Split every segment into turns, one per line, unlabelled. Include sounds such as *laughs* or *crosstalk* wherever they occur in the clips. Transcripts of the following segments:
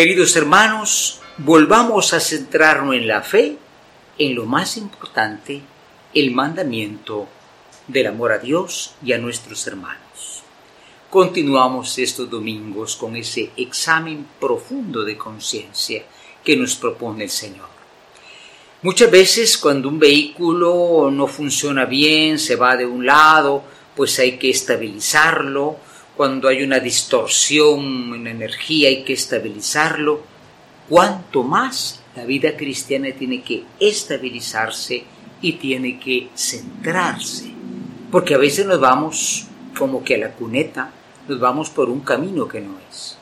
Queridos hermanos, volvamos a centrarnos en la fe, en lo más importante, el mandamiento del amor a Dios y a nuestros hermanos. Continuamos estos domingos con ese examen profundo de conciencia que nos propone el Señor. Muchas veces cuando un vehículo no funciona bien, se va de un lado, pues hay que estabilizarlo. Cuando hay una distorsión en energía hay que estabilizarlo. Cuanto más la vida cristiana tiene que estabilizarse y tiene que centrarse. Porque a veces nos vamos como que a la cuneta, nos vamos por un camino que no es.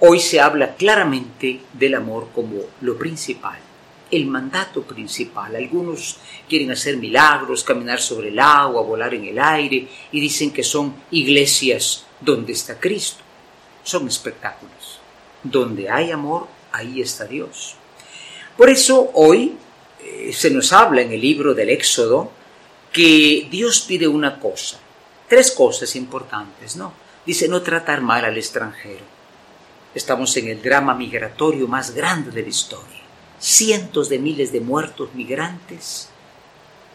Hoy se habla claramente del amor como lo principal el mandato principal. Algunos quieren hacer milagros, caminar sobre el agua, volar en el aire y dicen que son iglesias donde está Cristo. Son espectáculos. Donde hay amor, ahí está Dios. Por eso hoy eh, se nos habla en el libro del Éxodo que Dios pide una cosa, tres cosas importantes, ¿no? Dice no tratar mal al extranjero. Estamos en el drama migratorio más grande de la historia cientos de miles de muertos migrantes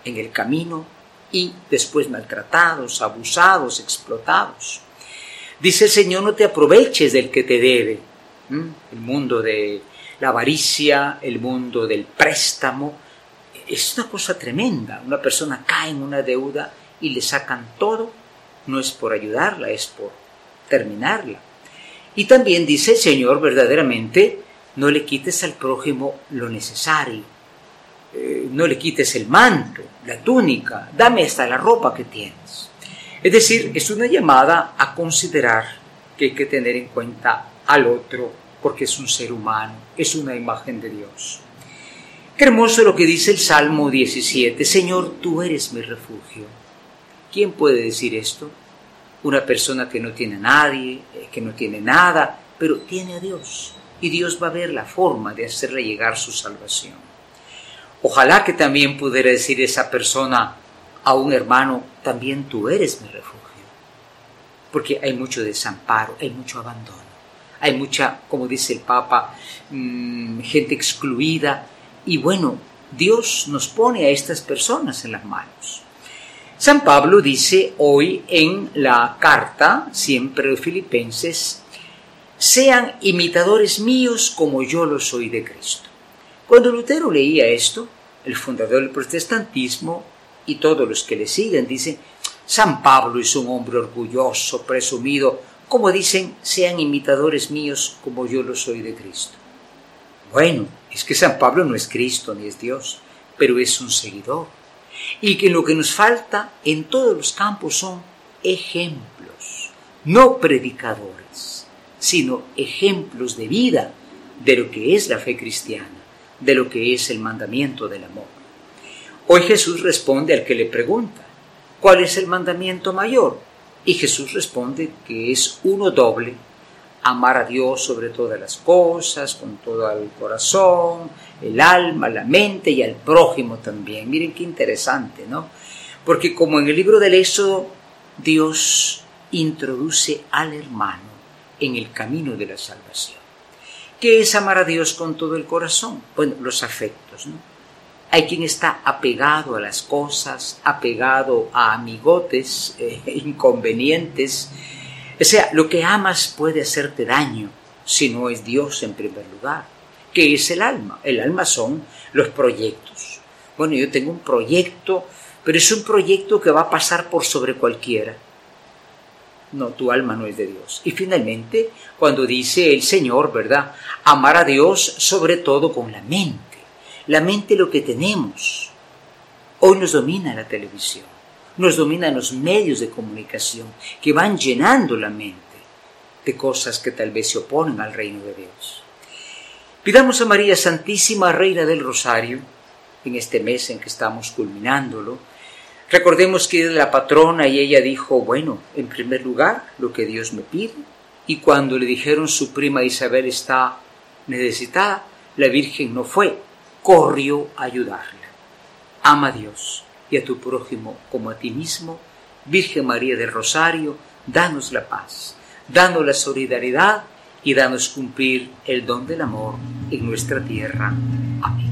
en el camino y después maltratados, abusados, explotados. Dice el Señor, no te aproveches del que te debe. El mundo de la avaricia, el mundo del préstamo, es una cosa tremenda. Una persona cae en una deuda y le sacan todo, no es por ayudarla, es por terminarla. Y también dice el Señor verdaderamente, no le quites al prójimo lo necesario, eh, no le quites el manto, la túnica, dame hasta la ropa que tienes. Es decir, es una llamada a considerar que hay que tener en cuenta al otro porque es un ser humano, es una imagen de Dios. Qué hermoso lo que dice el Salmo 17, Señor, tú eres mi refugio. ¿Quién puede decir esto? Una persona que no tiene a nadie, eh, que no tiene nada, pero tiene a Dios y Dios va a ver la forma de hacerle llegar su salvación. Ojalá que también pudiera decir esa persona a un hermano, también tú eres mi refugio. Porque hay mucho desamparo, hay mucho abandono, hay mucha, como dice el Papa, mm, gente excluida. Y bueno, Dios nos pone a estas personas en las manos. San Pablo dice hoy en la carta, siempre de Filipenses, sean imitadores míos como yo lo soy de Cristo. Cuando Lutero leía esto, el fundador del protestantismo y todos los que le siguen dicen, San Pablo es un hombre orgulloso, presumido, como dicen, sean imitadores míos como yo lo soy de Cristo. Bueno, es que San Pablo no es Cristo ni es Dios, pero es un seguidor. Y que lo que nos falta en todos los campos son ejemplos, no predicadores sino ejemplos de vida de lo que es la fe cristiana, de lo que es el mandamiento del amor. Hoy Jesús responde al que le pregunta, ¿cuál es el mandamiento mayor? Y Jesús responde que es uno doble, amar a Dios sobre todas las cosas, con todo el corazón, el alma, la mente y al prójimo también. Miren qué interesante, ¿no? Porque como en el libro del Éxodo, Dios introduce al hermano en el camino de la salvación. ¿Qué es amar a Dios con todo el corazón? Bueno, los afectos, ¿no? Hay quien está apegado a las cosas, apegado a amigotes *laughs* eh, inconvenientes. O sea, lo que amas puede hacerte daño si no es Dios en primer lugar. ¿Qué es el alma? El alma son los proyectos. Bueno, yo tengo un proyecto, pero es un proyecto que va a pasar por sobre cualquiera no, tu alma no es de Dios. Y finalmente, cuando dice el Señor, ¿verdad? Amar a Dios sobre todo con la mente. La mente lo que tenemos. Hoy nos domina la televisión, nos dominan los medios de comunicación que van llenando la mente de cosas que tal vez se oponen al reino de Dios. Pidamos a María Santísima, Reina del Rosario, en este mes en que estamos culminándolo, Recordemos que es la patrona y ella dijo, bueno, en primer lugar, lo que Dios me pide. Y cuando le dijeron su prima Isabel está necesitada, la Virgen no fue, corrió a ayudarla. Ama a Dios y a tu prójimo como a ti mismo. Virgen María del Rosario, danos la paz, danos la solidaridad y danos cumplir el don del amor en nuestra tierra. Amén.